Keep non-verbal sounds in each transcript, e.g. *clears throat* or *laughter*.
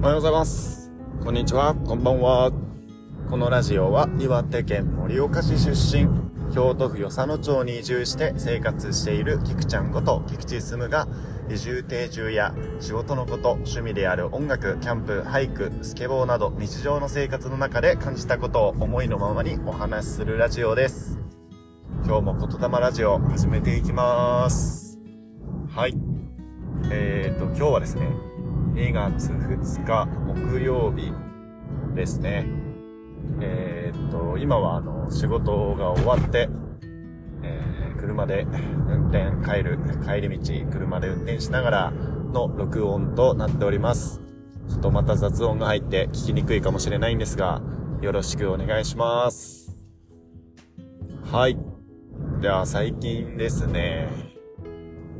おはようございます。こんにちは、こんばんは。このラジオは岩手県盛岡市出身、京都府与謝野町に移住して生活している菊ちゃんこと菊池進が移住定住や仕事のこと、趣味である音楽、キャンプ、俳句、スケボーなど日常の生活の中で感じたことを思いのままにお話しするラジオです。今日も言霊ラジオ始めていきます。はい。えーと、今日はですね、2月2日木曜日ですね。えーっと、今はあの、仕事が終わって、えー車で運転、帰る、帰り道、車で運転しながらの録音となっております。ちょっとまた雑音が入って聞きにくいかもしれないんですが、よろしくお願いします。はい。では、最近ですね、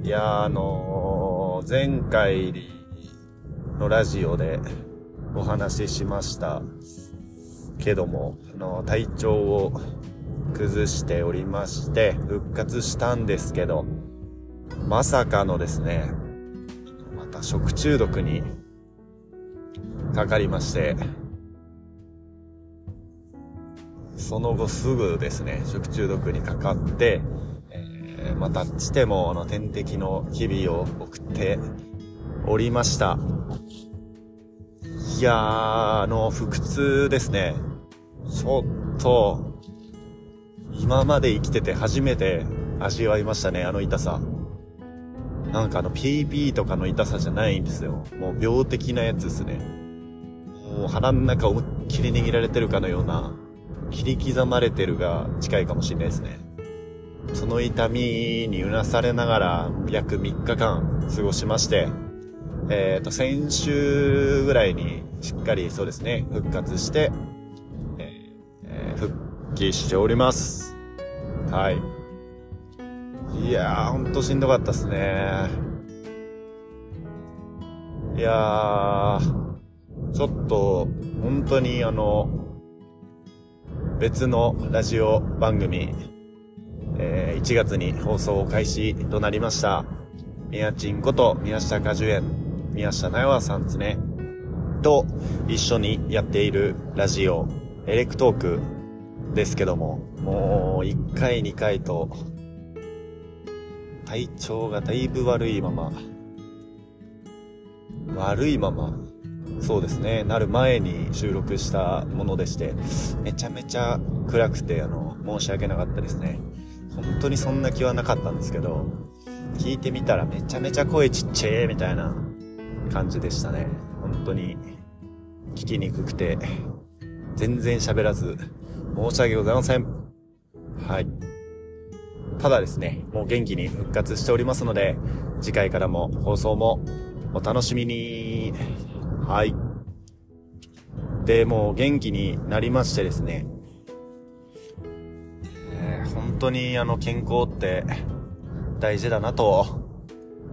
いやあのー前回のラジオでお話ししました。けども、あの、体調を崩しておりまして、復活したんですけど、まさかのですね、また食中毒にかかりまして、その後すぐですね、食中毒にかかって、えーまたしてもあの点滴の日々を送っておりました。いやー、あの、腹痛ですね。ちょっと、今まで生きてて初めて味わいましたね、あの痛さ。なんかあの PB とかの痛さじゃないんですよ。もう病的なやつですね。もう腹の中思いっきり握られてるかのような、切り刻まれてるが近いかもしれないですね。その痛みにうなされながら約3日間過ごしまして、えっ、と、先週ぐらいにしっかりそうですね、復活して、えー復帰しております。はい。いやー、ほんとしんどかったっすね。いやー、ちょっと、本当にあの、別のラジオ番組、えー1月に放送開始となりました。宮ちんこと宮下果樹園、宮下なよわさんですね。と一緒にやっているラジオ、エレクトークですけども、もう1回2回と、体調がだいぶ悪いまま、悪いまま、そうですね、なる前に収録したものでして、めちゃめちゃ暗くて、あの、申し訳なかったですね。本当にそんな気はなかったんですけど、聞いてみたらめちゃめちゃ声ちっちゃいみたいな感じでしたね。本当に聞きにくくて、全然喋らず、申し訳ございません。はい。ただですね、もう元気に復活しておりますので、次回からも放送もお楽しみに。はい。で、もう元気になりましてですね、えー本当にあの健康って大事だなと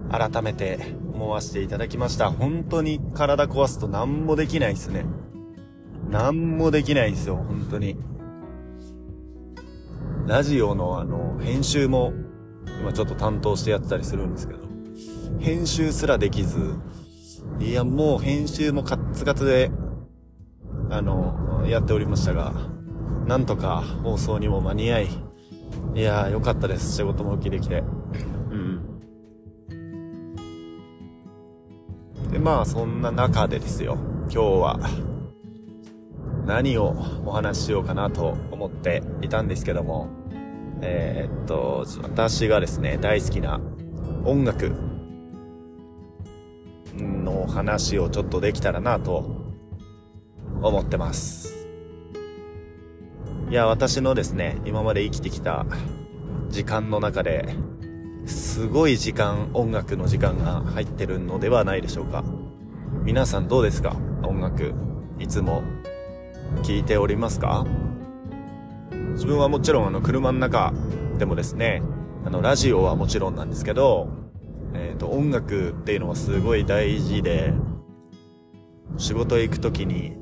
改めて思わせていただきました。本当に体壊すと何もできないですね。何もできないですよ、本当に。ラジオのあの、編集も今ちょっと担当してやってたりするんですけど、編集すらできず、いやもう編集もカッツカツで、あの、やっておりましたが、なんとか放送にも間に合い、いやーよかったです。仕事も受けできて。まあそんな中でですよ、今日は、何をお話ししようかなと思っていたんですけども、えーっと、私がですね、大好きな音楽の話をちょっとできたらなと思ってます。いや、私のですね、今まで生きてきた時間の中で、すごい時間、音楽の時間が入ってるのではないでしょうか。皆さんどうですか？音楽、いつも聞いておりますか？自分はもちろんあの車の中でもですね、あのラジオはもちろんなんですけど、えっ、と音楽っていうのはすごい大事で、仕事行くときに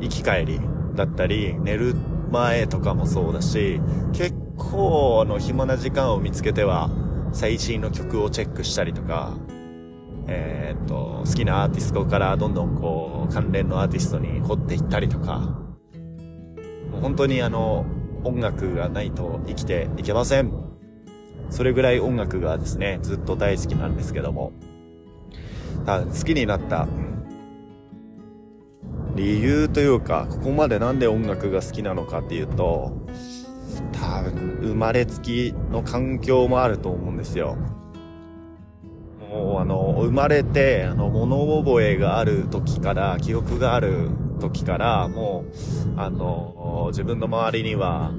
行き帰りだったり、寝る前とかもそうだし、結構あの暇な時間を見つけては最新の曲をチェックしたりとか、えー、っと、好きなアーティストからどんどんこう、関連のアーティストに掘っていったりとか、もう本当にあの、音楽がないと生きていけません。それぐらい音楽がですね、ずっと大好きなんですけども、好きになった理由というか、ここまでなんで音楽が好きなのかっていうと、多分生まれつきの環境もあると思うんですよ。もうあの、生まれて、あの、物覚えがある時から、記憶がある時から、もう、あの、自分の周りには、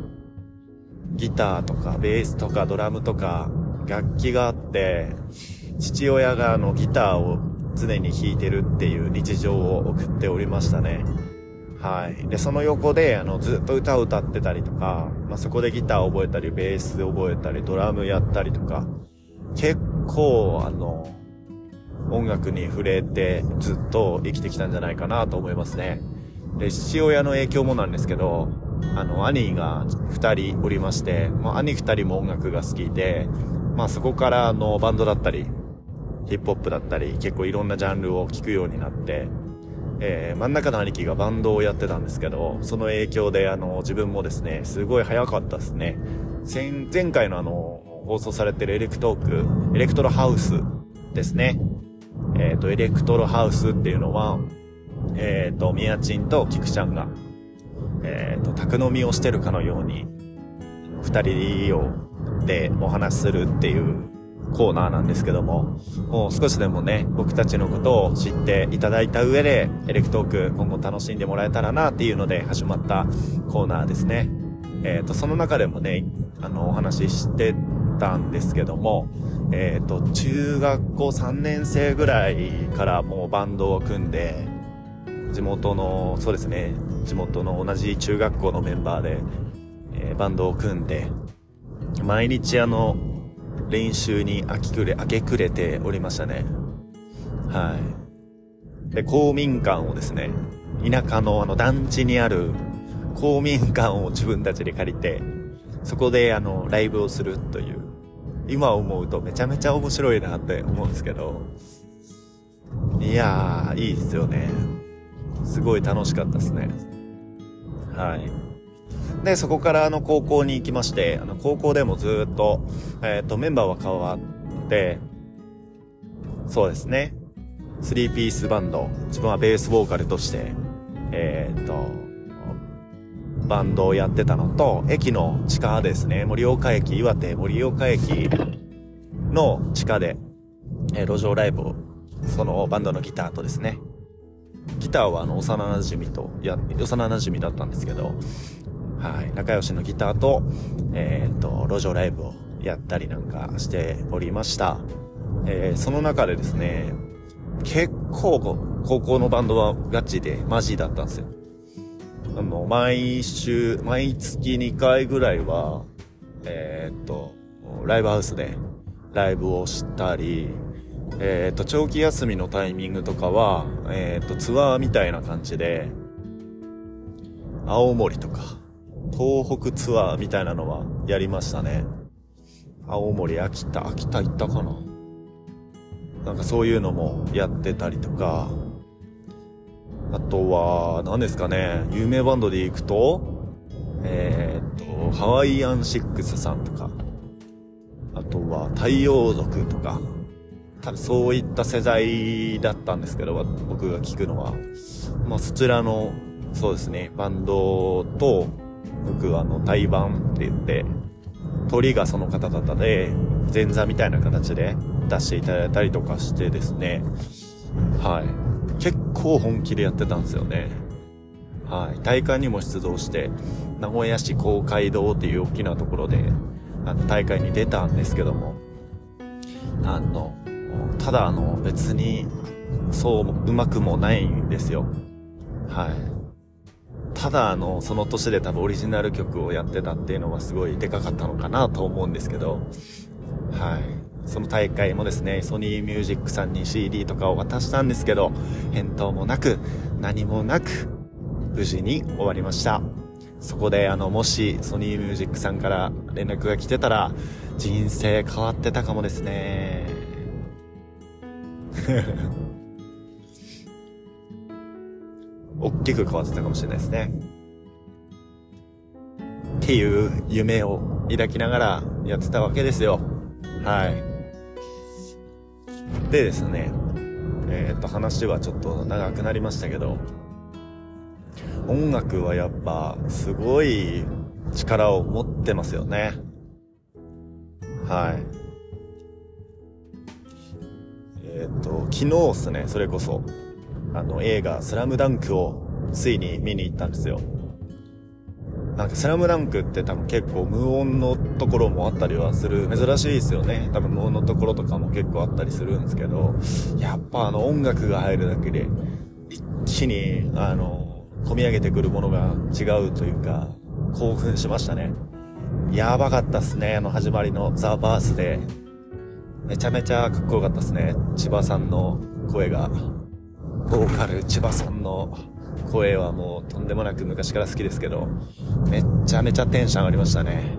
ギターとか、ベースとか、ドラムとか、楽器があって、父親があの、ギターを常に弾いてるっていう日常を送っておりましたね。はい。で、その横で、あの、ずっと歌を歌ってたりとか、まあ、そこでギターを覚えたり、ベース覚えたり、ドラムやったりとか、結構、あの、音楽に触れてずっと生きてきたんじゃないかなと思いますね。で、父親の影響もなんですけど、あの、兄が二人おりまして、まあ、兄二人も音楽が好きで、まあそこからあの、バンドだったり、ヒップホップだったり、結構いろんなジャンルを聴くようになって、えー、真ん中の兄貴がバンドをやってたんですけど、その影響であの、自分もですね、すごい早かったですね。前、前回のあの、放送されてるエレクトーク、エレクトロハウスですね。えっ、ー、と、エレクトロハウスっていうのは、えっ、ー、と、ミヤチンとキクちゃんが、えっ、と、宅飲みをしてるかのように、二人を、でお話しするっていうコーナーなんですけども、もう少しでもね、僕たちのことを知っていただいた上で、エレクトーク今後楽しんでもらえたらなっていうので始まったコーナーですね。えっ、ー、と、その中でもね、あの、お話ししてたんですけども、えっ、ー、と、中学校3年生ぐらいからもうバンドを組んで、地元の、そうですね、地元の同じ中学校のメンバーで、えー、バンドを組んで、毎日あの、練習に明け暮れ、明け暮れておりましたね。はい。で、公民館をですね、田舎のあの団地にある公民館を自分たちで借りて、そこであの、ライブをするという、今思うとめちゃめちゃ面白いなって思うんですけど、いやー、いいですよね。すごい楽しかったですね。はい。で、そこからあの高校に行きまして、あの高校でもずっと、えっ、ー、と、メンバーは変わって、そうですね。スリーピースバンド、自分はベースボーカルとして、えっ、ー、と、バンドをやってたのと、駅の地下ですね、盛岡駅、岩手盛岡駅の地下で、え、路上ライブを、そのバンドのギターとですね、ギターはあの、幼馴染と、や、幼馴染だったんですけど、はい、仲良しのギターと、えー、っと、路上ライブをやったりなんかしておりました。えー、その中でですね、結構、高校のバンドはガチでマジだったんですよ。あの、毎週、毎月2回ぐらいは、えー、っと、ライブハウスでライブをしたり、えー、っと、長期休みのタイミングとかは、えー、っと、ツアーみたいな感じで、青森とか、東北ツアーみたいなのはやりましたね。青森、秋田、秋田行ったかな。なんかそういうのもやってたりとか、あとは、何ですかね、有名バンドで行くと、えー、っと、ハワイアンシックスさんとか、あとは太陽族とか、多分そういった世代だったんですけど、僕が聞くのは。まあそちらの、そうですね、バンドと、僕はあの、対バンって言って、鳥がその方々で、前座みたいな形で出していただいたりとかしてですね、はい。結構本気でやってたんですよね。はい。大会にも出動して、名古屋市公会堂っていう大きなところで、あの、大会に出たんですけども、あの、ただあの、別に、そううまくもないんですよ。はい。ただあの、その年で多分オリジナル曲をやってたっていうのはすごいでかかったのかなと思うんですけど、はい。その大会もですね、ソニーミュージックさんに CD とかを渡したんですけど、返答もなく、何もなく、無事に終わりました。そこであの、もしソニーミュージックさんから連絡が来てたら、人生変わってたかもですね。大きく変わってたかもしれないですね。っていう夢を抱きながらやってたわけですよ。はい。でですね、えっ、と話はちょっと長くなりましたけど、音楽はやっぱすごい力を持ってますよね。はい。えっ、と、昨日っすね、それこそ、あの映画スラムダンクをついに見に行ったんですよ。なんかスラムダンクって多分結構無音のところもあったりはする。珍しいですよね。多分無音のところとかも結構あったりするんですけど、やっぱあの音楽が入るだけで、一気に、あの、込み上げてくるものが違うというか、興奮しましたね。やばかったっすね。あの始まりのザ・バースで。めちゃめちゃかっこよかったっすね。千葉さんの声が。ボーカル千葉さんの声はもうとんでもなく昔から好きですけど、めっちゃめちゃテンション上がりましたね。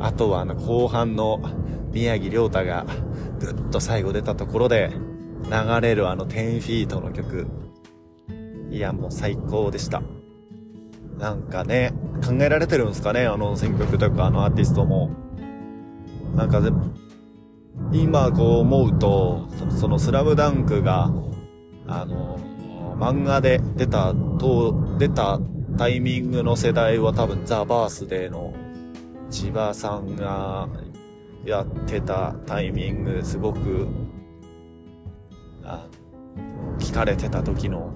あとはあの後半の宮城亮太がぐっと最後出たところで流れるあの10フィートの曲。いやもう最高でした。なんかね、考えられてるんですかねあの選曲とかあのアーティストも。なんかで今こう思うと、そのスラムダンクが、あの、漫画で出た、と、出たタイミングの世代は多分ザ・バースデーの千葉さんがやってたタイミング、すごく、あ、聞かれてた時の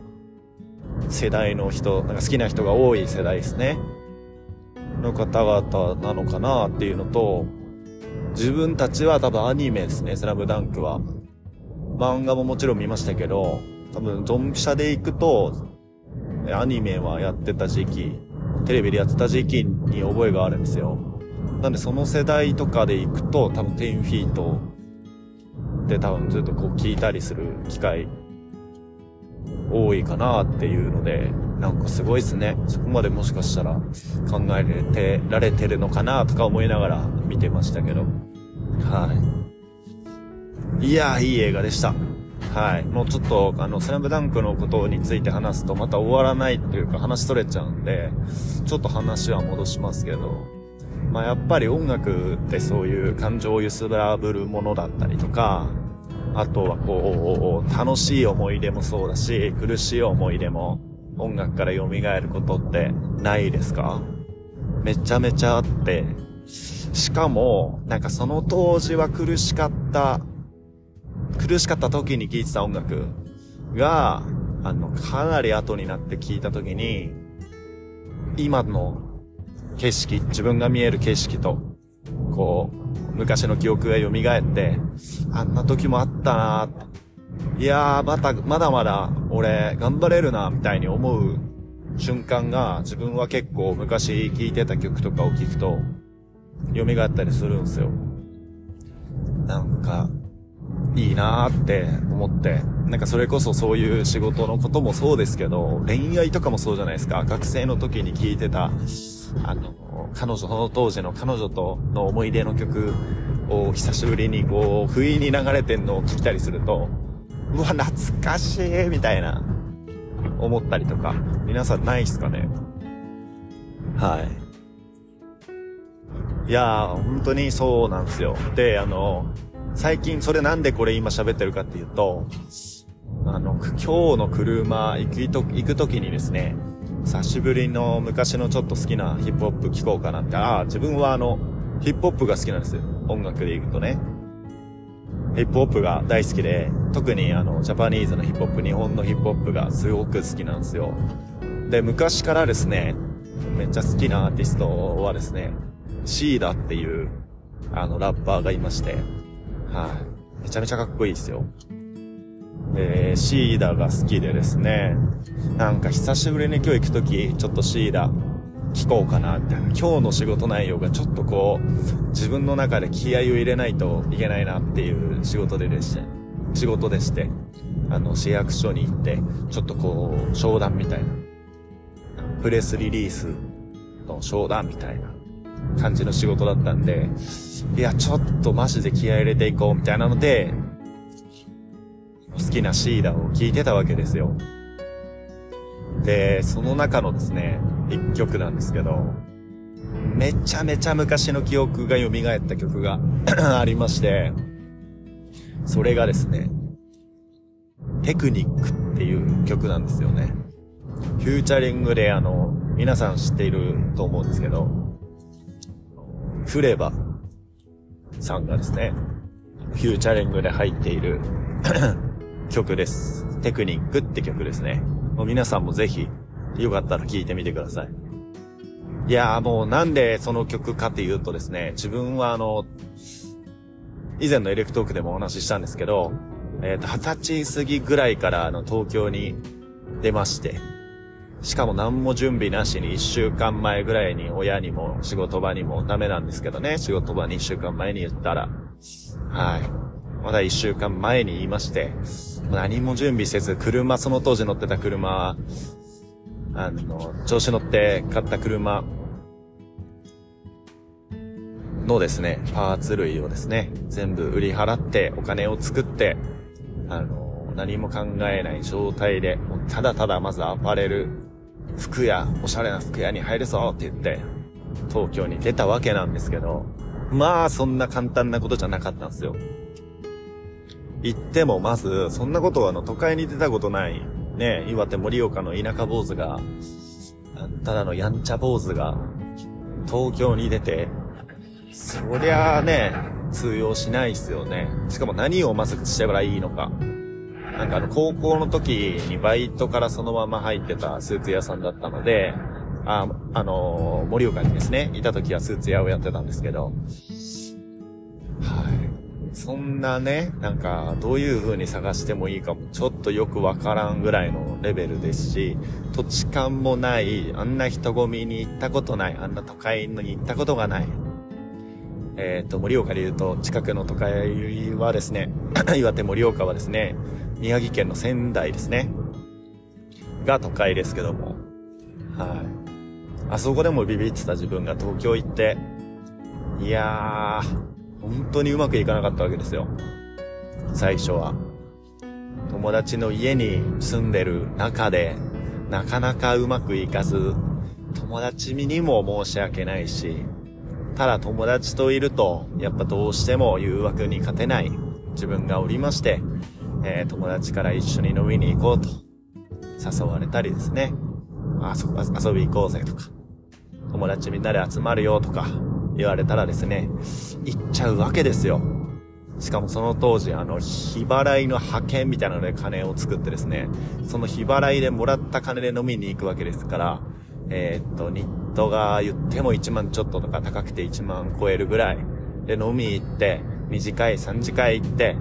世代の人、なんか好きな人が多い世代ですね。の方々なのかなっていうのと、自分たちは多分アニメですね、スラムダンクは。漫画ももちろん見ましたけど、多分ドンピシャで行くと、アニメはやってた時期、テレビでやってた時期に覚えがあるんですよ。なんでその世代とかで行くと、多分10フィートで多分ずっとこう聞いたりする機会多いかなっていうので、なんかすごいですね。そこまでもしかしたら考えてられてるのかなとか思いながら見てましたけど。はい。いやー、いい映画でした。はい。もうちょっと、あの、スラムダンクのことについて話すとまた終わらないっていうか話取れちゃうんで、ちょっと話は戻しますけど、まあやっぱり音楽ってそういう感情を揺すらぶるものだったりとか、あとはこう、楽しい思い出もそうだし、苦しい思い出も音楽から蘇ることってないですか？めちゃめちゃあって、しかも、なんかその当時は苦しかった苦しかった時に聴いてた音楽が、あの、かなり後になって聴いた時に、今の景色、自分が見える景色と、こう、昔の記憶が蘇って、あんな時もあったないやー、また、まだまだ、俺、頑張れるな、みたいに思う瞬間が、自分は結構昔聴いてた曲とかを聴くと、蘇ったりするんですよ。なんか、いいなーって思って、なんかそれこそそういう仕事のこともそうですけど、恋愛とかもそうじゃないですか。学生の時に聴いてた、あの、彼女、その当時の彼女との思い出の曲を久しぶりにこう、不意に流れてんのを聞いたりすると、うわ、懐かしいみたいな、思ったりとか、皆さんないっすかね？はい。いやー、本当にそうなんですよ。で、あの、最近それなんでこれ今喋ってるかっていうと、あの、今日の車行くと、行く時にですね、久しぶりの昔のちょっと好きなヒップホップ聴こうかなって、ああ、自分はあの、ヒップホップが好きなんですよ。音楽で行くとね。ヒップホップが大好きで、特にあの、ジャパニーズのヒップホップ、日本のヒップホップがすごく好きなんですよ。で、昔からですね、めっちゃ好きなアーティストはですね、シーダっていう、あの、ラッパーがいまして、はい。めちゃめちゃかっこいいですよ。えー、シーダが好きでですね、なんか久しぶりに今日行くとき、ちょっとシーダ聞こうかな、みたいな。今日の仕事内容がちょっとこう、自分の中で気合を入れないといけないなっていう仕事ででして、仕事でして、あの、市役所に行って、ちょっとこう、商談みたいな。プレスリリースの商談みたいな感じの仕事だったんで、いや、ちょっとマジで気合入れていこうみたいなので、好きなシーダを聴いてたわけですよ。で、その中のですね、一曲なんですけど、めちゃめちゃ昔の記憶が蘇った曲が *coughs* ありまして、それがですね、テクニックっていう曲なんですよね。フューチャリングであの、皆さん知っていると思うんですけど、フレバさんがですね、フューチャリングで入っている *clears throat* 曲です。テクニックって曲ですね。もう皆さんもぜひ、よかったら聴いてみてください。いやーもうなんでその曲かっていうとですね、自分はあの、以前のエレクトークでもお話ししたんですけど、えっ、ー、と、二十歳過ぎぐらいからあの東京に出まして、しかも何も準備なしに一週間前ぐらいに親にも仕事場にもダメなんですけどね、仕事場に一週間前に言ったら、はい。まだ一週間前に言いまして、何も準備せず、車、その当時乗ってた車は、あの、調子乗って買った車のですね、パーツ類をですね、全部売り払ってお金を作って、あの、何も考えない状態で、ただただまずアパレル、服屋、おしゃれな服屋に入るぞって言って、東京に出たわけなんですけど、まあそんな簡単なことじゃなかったんですよ。行ってもまず、そんなことはあの都会に出たことない、ね、岩手盛岡の田舎坊主が、ただのやんちゃ坊主が、東京に出て、そりゃあね、通用しないっすよね。しかも何をまずしてばいいのか。なんかあの、高校の時にバイトからそのまま入ってたスーツ屋さんだったので、あ、あのー、盛岡にですね、いた時はスーツ屋をやってたんですけど、はい。そんなね、なんか、どういう風に探してもいいかも、ちょっとよくわからんぐらいのレベルですし、土地勘もない、あんな人混みに行ったことない、あんな都会に行ったことがない。えっ、ー、と、盛岡で言うと、近くの都会はですね、*clears throat* 岩手盛岡はですね、宮城県の仙台ですね、が都会ですけども、はい。あそこでもビビってた自分が東京行って、いやー、本当にうまくいかなかったわけですよ。最初は。友達の家に住んでる中で、なかなかうまくいかず、友達にも申し訳ないし、ただ友達といると、やっぱどうしても誘惑に勝てない自分がおりまして、えー、友達から一緒に飲みに行こうと誘われたりですね。あそ遊び行こうぜとか。友達みんなで集まるよとか言われたらですね、行っちゃうわけですよ。しかもその当時、あの、日払いの派遣みたいなので金を作ってですね、その日払いでもらった金で飲みに行くわけですから、えー、っと、ニットが言っても1万ちょっととか高くて1万超えるぐらいで飲み行って、2次会、3次会行って、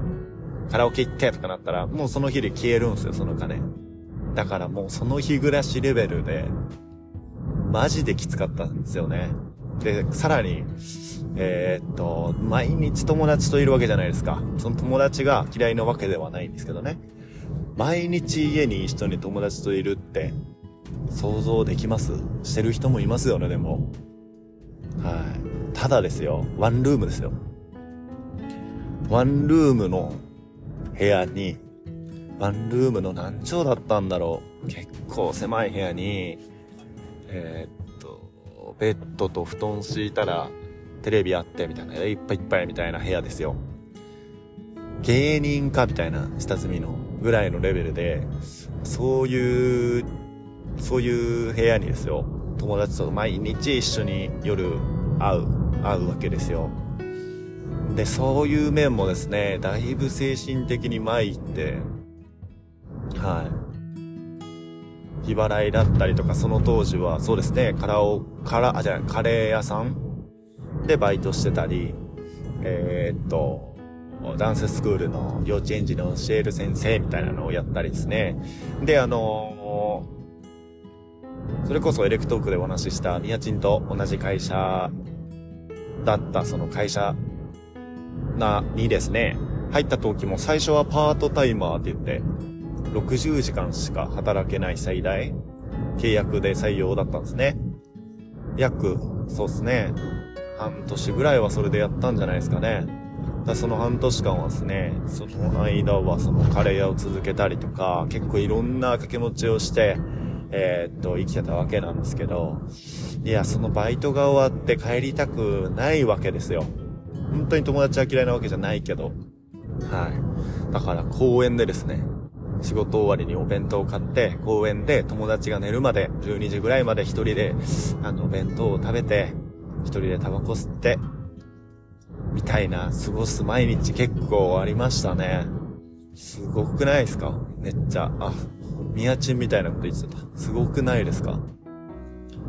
カラオケ行ってとかなったら、もうその日で消えるんすよ、その金。だからもうその日暮らしレベルで、マジできつかったんですよね。で、さらに、えー、っと、毎日友達といるわけじゃないですか。その友達が嫌いなわけではないんですけどね。毎日家に一緒に友達といるって、想像できます？してる人もいますよね、でも。はい。ただですよ、ワンルームですよ。ワンルームの部屋に、ワンルームの何畳だったんだろう。結構狭い部屋に、えー、っと、ベッドと布団敷いたら、テレビあってみたいな、いっぱいいっぱいみたいな部屋ですよ。芸人かみたいな下積みのぐらいのレベルで、そういう、そういう部屋にですよ、友達と毎日一緒に夜会う、会うわけですよ。で、そういう面もですね、だいぶ精神的に参って、はい。日払いだったりとか、その当時は、そうですね、カラオ、カラ、あ、じゃカレー屋さんでバイトしてたり、えー、っと、ダンススクールの幼稚園児の教える先生みたいなのをやったりですね。で、あのそれこそエレクトークでお話ししたミヤチンと同じ会社だったその会社な、にですね、入った時も最初はパートタイマーって言って、60時間しか働けない最大契約で採用だったんですね。約、そうですね。半年ぐらいはそれでやったんじゃないですかね。だその半年間はですね、その間はそのカレー屋を続けたりとか、結構いろんな掛け持ちをして、えー、っと、生きてたわけなんですけど、いや、そのバイトが終わって帰りたくないわけですよ。本当に友達は嫌いなわけじゃないけど。はい。だから公園でですね、仕事終わりにお弁当を買って、公園で友達が寝るまで、12時ぐらいまで一人で、あの、弁当を食べて、一人でタバコ吸って、みたいな、過ごす毎日結構ありましたね。すごくないですか？めっちゃ。あ、ミヤチンみたいなこと言ってた。すごくないですか？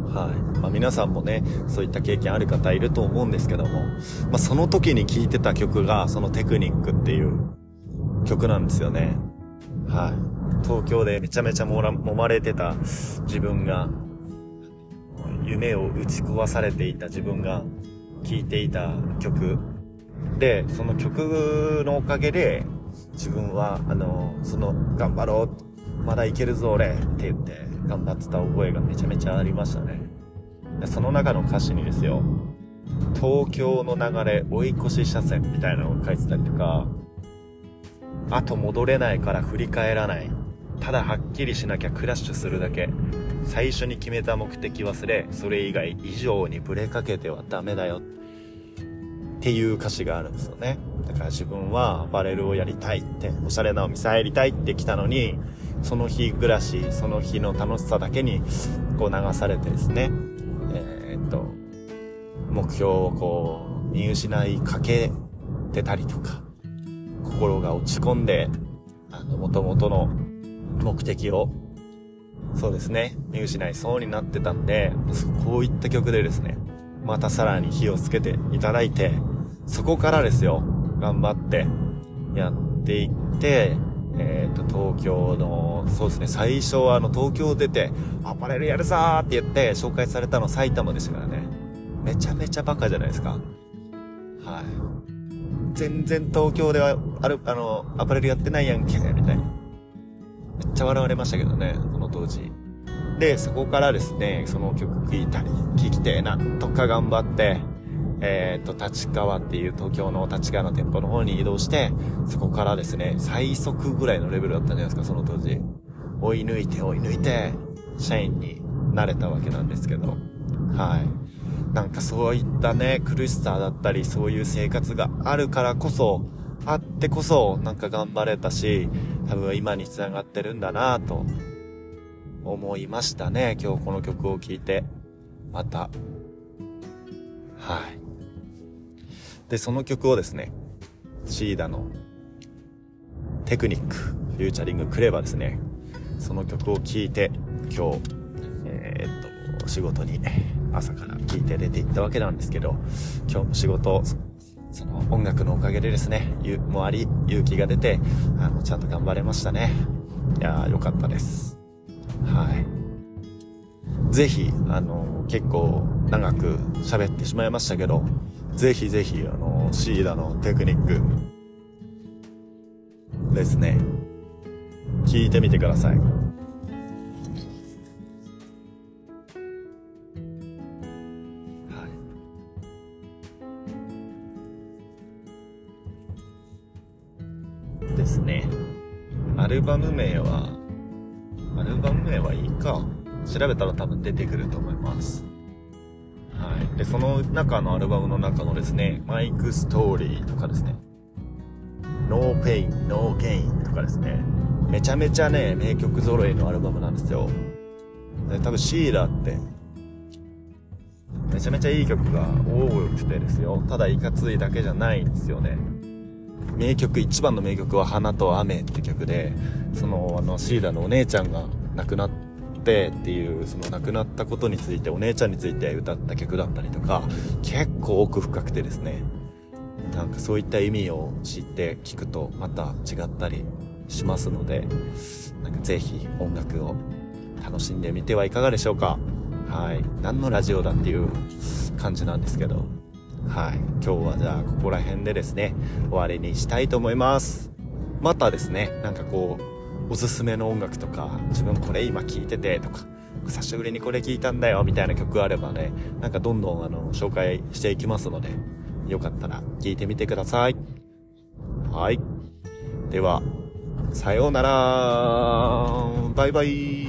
はい。まあ皆さんもね、そういった経験ある方いると思うんですけども、まあその時に聴いてた曲が、そのテクニックっていう曲なんですよね。はい。東京でめちゃめちゃもら、揉まれてた自分が、夢を打ち壊されていた自分が聴いていた曲で、その曲のおかげで、自分は、あの、その、頑張ろうまだいけるぞ俺って言って頑張ってた覚えがめちゃめちゃありましたね。その中の歌詞にですよ、東京の流れ追い越し車線みたいなのを書いてたりとか、あと戻れないから振り返らない。ただはっきりしなきゃクラッシュするだけ。最初に決めた目的忘れ、それ以外以上にブレかけてはダメだよ。っていう歌詞があるんですよね。だから自分はバレルをやりたいって、おしゃれなお店入りたいって来たのに、その日暮らし、その日の楽しさだけに、こう流されてですね、えー、っと、目標をこう、見失いかけてたりとか、心が落ち込んで、あの、元々の目的を、そうですね、見失いそうになってたんで、こういった曲でですね、またさらに火をつけていただいて、そこからですよ、頑張ってやっていって、え、ー、と、東京の、そうですね、最初はあの、東京出て、アパレルやるぞーって言って紹介されたの埼玉でしたからね。めちゃめちゃバカじゃないですか。はい。全然東京では、ある、あの、アパレルやってないやんけ、みたいな。めっちゃ笑われましたけどね、この当時。で、そこからですね、その曲聴いたり、聴きて、なんとか頑張って、えっ、と、立川っていう東京の立川の店舗の方に移動して、そこからですね、最速ぐらいのレベルだったんじゃないですか、その当時。追い抜いて追い抜いて、社員になれたわけなんですけど。はい。なんかそういったね、苦しさだったり、そういう生活があるからこそ、あってこそ、なんか頑張れたし、多分今に繋がってるんだなと、思いましたね。今日この曲を聴いて。また。はい。で、その曲をですね、シーダのテクニック、フューチャリングクレバーですね、その曲を聴いて、今日、えー、っと、仕事に朝から聴いて出て行ったわけなんですけど、今日も仕事、その音楽のおかげでですね、ゆもあり、勇気が出て、あの、ちゃんと頑張れましたね。いやー、よかったです。はい。ぜひ、あの、結構長く喋ってしまいましたけど、ぜひぜひ、あの、シーダのテクニックですね。聞いてみてください。はい。ですね。アルバム名は、アルバム名はいいか。調べたら多分出てくると思います。で、その中のアルバムの中のですね、 Mic Story とかですね、 No Pain, No Gain とかですね、めちゃめちゃね、名曲揃いのアルバムなんですよ。で、多分 SEEDA って、めちゃめちゃいい曲が多くてですよ。ただいかついだけじゃないんですよね。名曲、一番の名曲は花と雨って曲で、その、あの、シーラのお姉ちゃんが亡くなって、ってっていうその亡くなったことについてお姉ちゃんについて歌った曲だったりとか結構奥深くてですね。なんかそういった意味を知って聞くとまた違ったりしますのでなんかぜひ音楽を楽しんでみてはいかがでしょうか。はい。何のラジオだっていう感じなんですけど。はい。今日はじゃあここら辺でですね終わりにしたいと思います。またですねなんかこうおすすめの音楽とか、自分これ今聴いててとか、久しぶりにこれ聴いたんだよみたいな曲あればね、なんかどんどんあの、紹介していきますので、よかったら聴いてみてください。はい。では、さようなら。バイバイ。